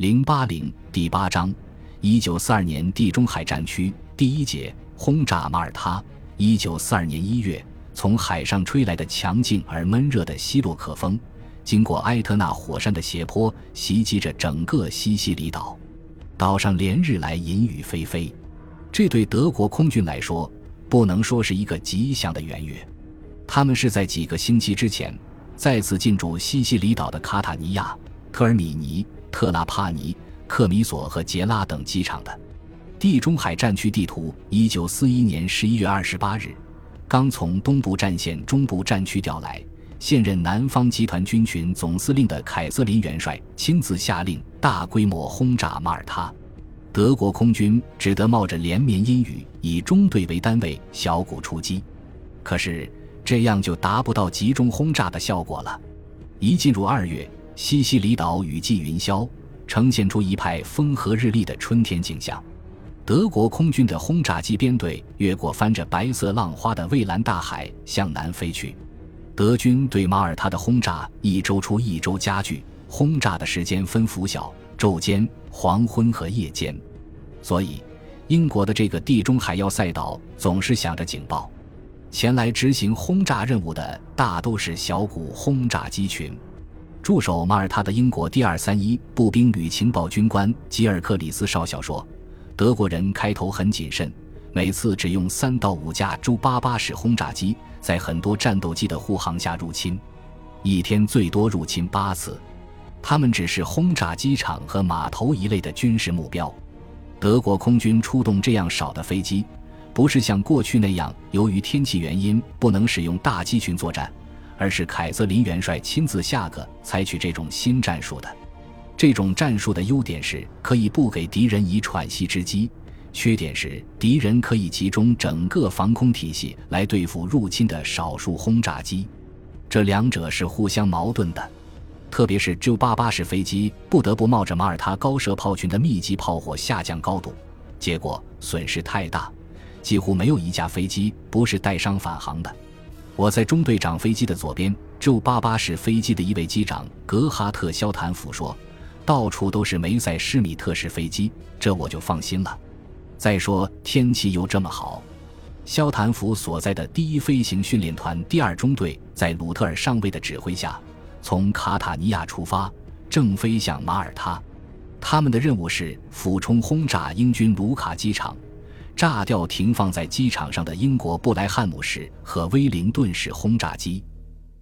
零八零第八章，一九四二年地中海战区第一节轰炸马耳他。一九四二年一月，从海上吹来的强劲而闷热的希洛克风，经过埃特纳火山的斜坡，袭击着整个西西里岛。岛上连日来阴雨霏霏，这对德国空军来说，不能说是一个吉祥的圆月。他们是在几个星期之前，再次进驻西西里岛的卡塔尼亚、特尔米尼。特拉帕尼、克米索和杰拉等机场的地中海战区地图，一九四一年十一月二十八日，刚从东部战线中部战区调来，现任南方集团军群总司令的凯瑟琳元帅亲自下令大规模轰炸马耳他，德国空军只得冒着连绵阴雨，以中队为单位小股出击。可是这样就达不到集中轰炸的效果了。一进入二月。西西里岛雨霁云霄，呈现出一派风和日丽的春天景象。德国空军的轰炸机编队越过翻着白色浪花的蔚蓝大海，向南飞去。德军对马耳他的轰炸一周出一周加剧，轰炸的时间分拂晓、昼间、黄昏和夜间。所以，英国的这个地中海要塞岛总是响着警报。前来执行轰炸任务的大都是小股轰炸机群。驻守马耳他的英国第二三一步兵旅情报军官吉尔克里斯少校说：“德国人开头很谨慎，每次只用三到五架朱八八式轰炸机，在很多战斗机的护航下入侵，一天最多入侵八次。他们只是轰炸机场和码头一类的军事目标。德国空军出动这样少的飞机，不是像过去那样由于天气原因不能使用大机群作战。”而是凯瑟琳元帅亲自下个采取这种新战术的。这种战术的优点是可以不给敌人以喘息之机，缺点是敌人可以集中整个防空体系来对付入侵的少数轰炸机。这两者是互相矛盾的。特别是 J-88 式飞机不得不冒着马耳他高射炮群的密集炮火下降高度，结果损失太大，几乎没有一架飞机不是带伤返航的。我在中队长飞机的左边，J-88 式飞机的一位机长格哈特·肖坦福说：“到处都是梅塞施米特式飞机，这我就放心了。再说天气又这么好。”肖坦福所在的第一飞行训练团第二中队在鲁特尔上尉的指挥下，从卡塔尼亚出发，正飞向马耳他。他们的任务是俯冲轰炸英军卢卡机场。炸掉停放在机场上的英国布莱汉姆式和威灵顿式轰炸机，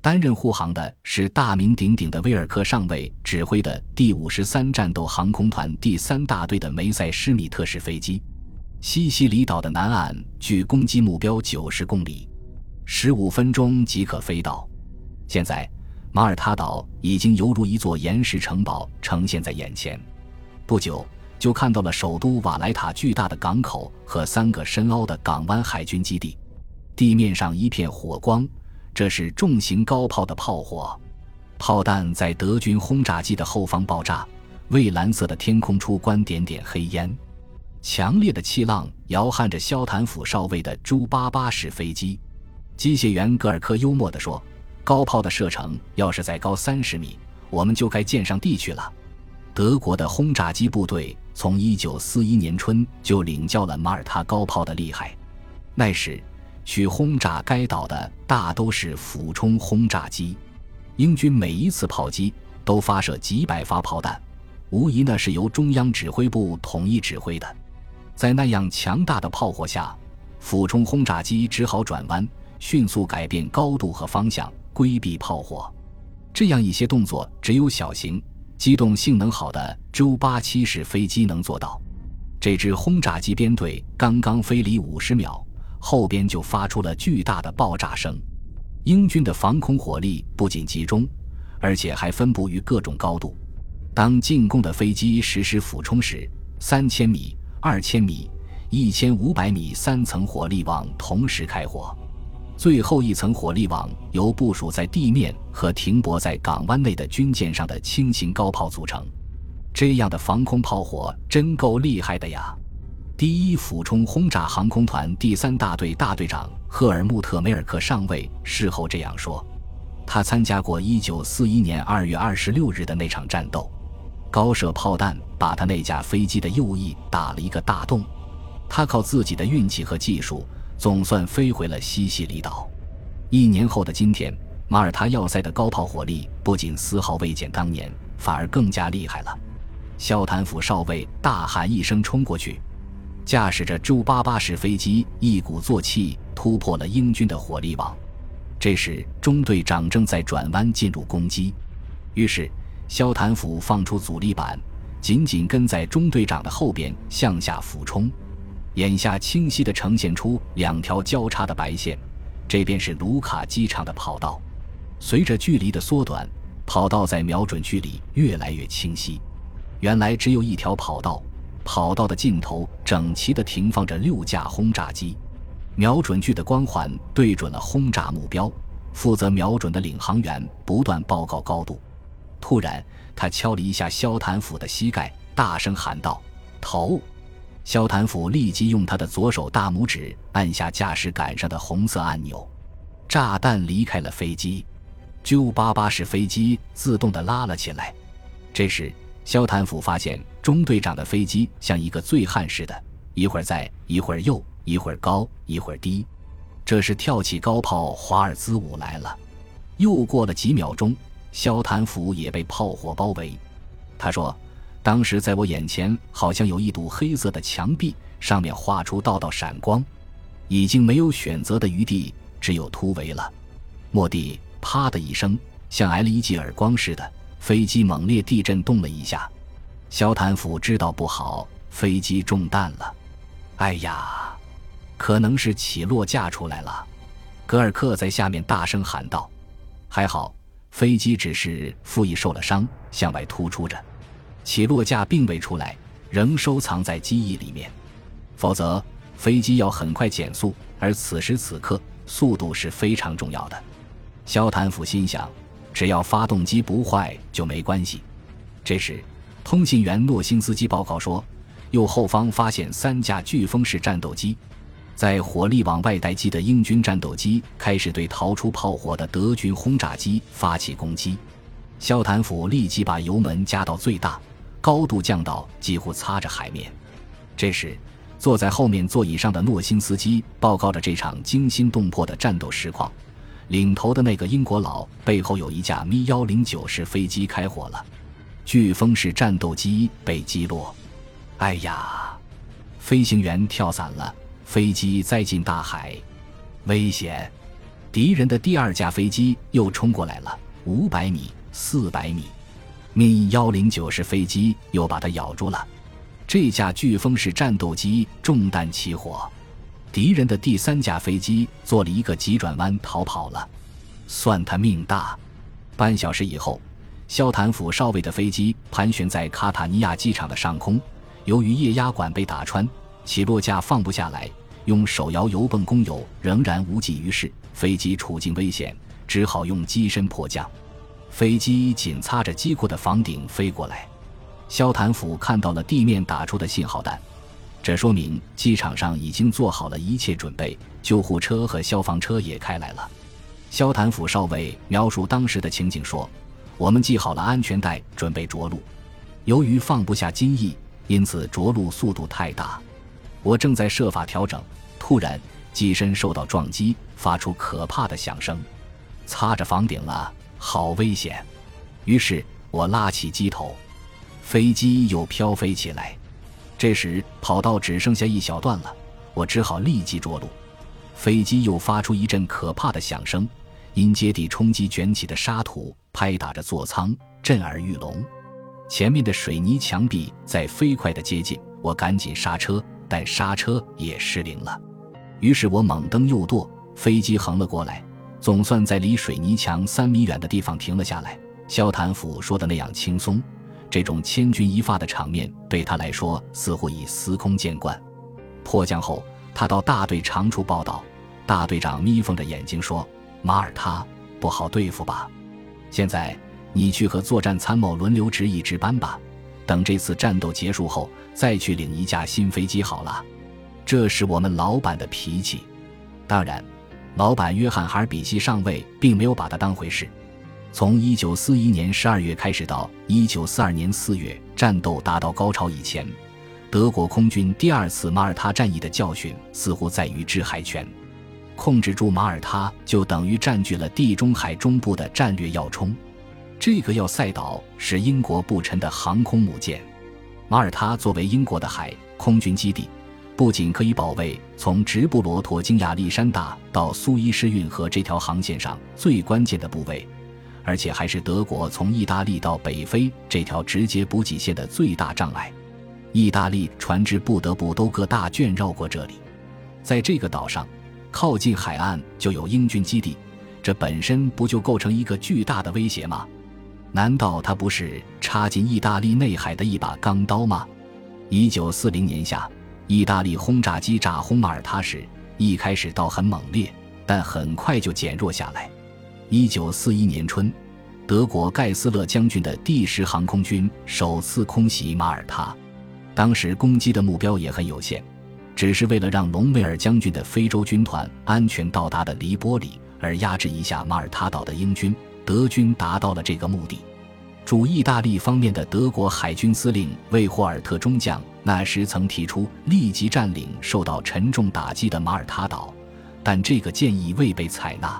担任护航的是大名鼎鼎的威尔克上尉指挥的第五十三战斗航空团第三大队的梅塞施米特式飞机。西西里岛的南岸距攻击目标九十公里，十五分钟即可飞到。现在，马耳他岛已经犹如一座岩石城堡呈现在眼前。不久。就看到了首都瓦莱塔巨大的港口和三个深凹的港湾海军基地，地面上一片火光，这是重型高炮的炮火，炮弹在德军轰炸机的后方爆炸，蔚蓝色的天空出关点点黑烟，强烈的气浪摇撼着肖坦府少尉的朱八八式飞机。机械员格尔科幽默地说：“高炮的射程要是再高三十米，我们就该建上地去了。”德国的轰炸机部队从1941年春就领教了马耳他高炮的厉害。那时，去轰炸该岛的大都是俯冲轰炸机。英军每一次炮击都发射几百发炮弹，无疑那是由中央指挥部统一指挥的。在那样强大的炮火下，俯冲轰炸机只好转弯，迅速改变高度和方向，规避炮火。这样一些动作，只有小型。机动性能好的 J-87 式飞机能做到。这支轰炸机编队刚刚飞离五十秒，后边就发出了巨大的爆炸声。英军的防空火力不仅集中，而且还分布于各种高度。当进攻的飞机实施俯冲时，三千米、二千米、一千五百米三层火力网同时开火。最后一层火力网由部署在地面和停泊在港湾内的军舰上的轻型高炮组成，这样的防空炮火真够厉害的呀！第一俯冲轰炸航空团第三大队大队长赫尔穆特·梅尔克上尉事后这样说：“他参加过1941年2月26日的那场战斗，高射炮弹把他那架飞机的右翼打了一个大洞。他靠自己的运气和技术，总算飞回了西西里岛。一年后的今天，马耳他要塞的高炮火力不仅丝毫未减当年，反而更加厉害了。肖坦府少尉大喊一声，冲过去，驾驶着 J 八八式飞机，一鼓作气突破了英军的火力网。这时，中队长正在转弯进入攻击，于是肖坦府放出阻力板，紧紧跟在中队长的后边向下俯冲。眼下清晰地呈现出两条交叉的白线，这便是卢卡机场的跑道。随着距离的缩短，跑道在瞄准距离越来越清晰。原来只有一条跑道，跑道的尽头整齐地停放着六架轰炸机，瞄准具的光环对准了轰炸目标。负责瞄准的领航员不断报告高度。突然，他敲了一下萧坦府的膝盖，大声喊道：“头！”肖坦甫立即用他的左手大拇指按下驾驶杆上的红色按钮，炸弹离开了飞机，J-88 式飞机自动的拉了起来。这时，肖坦甫发现中队长的飞机像一个醉汉似的，一会儿在，一会儿右，一会儿高，一会儿低，这是跳起高炮华尔兹舞来了。又过了几秒钟，肖坦甫也被炮火包围。他说。当时在我眼前，好像有一堵黑色的墙壁，上面画出道道闪光，已经没有选择的余地，只有突围了。莫地，啪的一声，像挨了一记耳光似的，飞机猛烈地震动了一下。肖坦甫知道不好，飞机中弹了。哎呀，可能是起落架出来了。格尔克在下面大声喊道：“还好，飞机只是腹翼受了伤，向外突出着。”起落架并未出来，仍收藏在机翼里面。否则，飞机要很快减速，而此时此刻，速度是非常重要的。肖坦甫心想，只要发动机不坏就没关系。这时，通信员诺辛斯基报告说，右后方发现三架飓风式战斗机，在火力往外带机的英军战斗机开始对逃出炮火的德军轰炸机发起攻击。肖坦甫立即把油门加到最大。高度降到几乎擦着海面。这时，坐在后面座椅上的诺辛斯基报告着这场惊心动魄的战斗实况。领头的那个英国佬背后有一架咪幺零九式飞机开火了，飓风式战斗机被击落。哎呀！飞行员跳伞了，飞机栽进大海，危险！敌人的第二架飞机又冲过来了，五百米，四百米。咪幺零九式飞机又把它咬住了，这架飓风式战斗机中弹起火，敌人的第三架飞机做了一个急转弯逃跑了，算他命大。半小时以后，肖坦府少尉的飞机盘旋在卡塔尼亚机场的上空，由于液压管被打穿，起落架放不下来，用手摇油泵供油仍然无济于事，飞机处境危险，只好用机身迫降。飞机紧擦着机库的房顶飞过来，肖坦甫看到了地面打出的信号弹，这说明机场上已经做好了一切准备，救护车和消防车也开来了。肖坦甫少尉描述当时的情景说：“我们系好了安全带，准备着陆。由于放不下襟翼，因此着陆速度太大。我正在设法调整，突然机身受到撞击，发出可怕的响声，擦着房顶了。”好危险！于是我拉起机头，飞机又飘飞起来。这时跑道只剩下一小段了，我只好立即着陆。飞机又发出一阵可怕的响声，因接地冲击卷起的沙土拍打着座舱，震耳欲聋。前面的水泥墙壁在飞快地接近，我赶紧刹车，但刹车也失灵了。于是我猛蹬右舵，飞机横了过来。总算在离水泥墙三米远的地方停了下来。肖坦甫说的那样轻松，这种千钧一发的场面对他来说似乎已司空见惯。迫降后，他到大队长处报道。大队长眯缝着眼睛说：“马耳他不好对付吧？现在你去和作战参谋轮流值一值班吧。等这次战斗结束后，再去领一架新飞机好了。这是我们老板的脾气。当然。”老板约翰·哈尔比希上尉并没有把他当回事。从1941年12月开始到1942年4月，战斗达到高潮以前，德国空军第二次马耳他战役的教训似乎在于制海权。控制住马耳他，就等于占据了地中海中部的战略要冲。这个要塞岛是英国不沉的航空母舰。马耳他作为英国的海空军基地，不仅可以保卫从直布罗陀经亚历山大到苏伊士运河这条航线上最关键的部位。而且还是德国从意大利到北非这条直接补给线的最大障碍，意大利船只不得不都各大圈绕过这里。在这个岛上，靠近海岸就有英军基地，这本身不就构成一个巨大的威胁吗？难道它不是插进意大利内海的一把钢刀吗？一九四零年夏，意大利轰炸机炸轰马耳他时，一开始倒很猛烈，但很快就减弱下来。一九四一年春，德国盖斯勒将军的第十航空军首次空袭马耳他，当时攻击的目标也很有限，只是为了让隆美尔将军的非洲军团安全到达的黎波里，而压制一下马耳他岛的英军。德军达到了这个目的。主意大利方面的德国海军司令魏霍尔特中将那时曾提出立即占领受到沉重打击的马耳他岛，但这个建议未被采纳。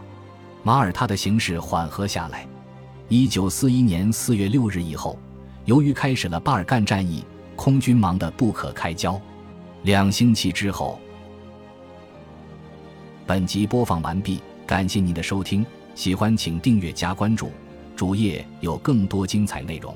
马耳他的形势缓和下来。一九四一年四月六日以后，由于开始了巴尔干战役，空军忙得不可开交。两星期之后，本集播放完毕，感谢您的收听，喜欢请订阅加关注，主页有更多精彩内容。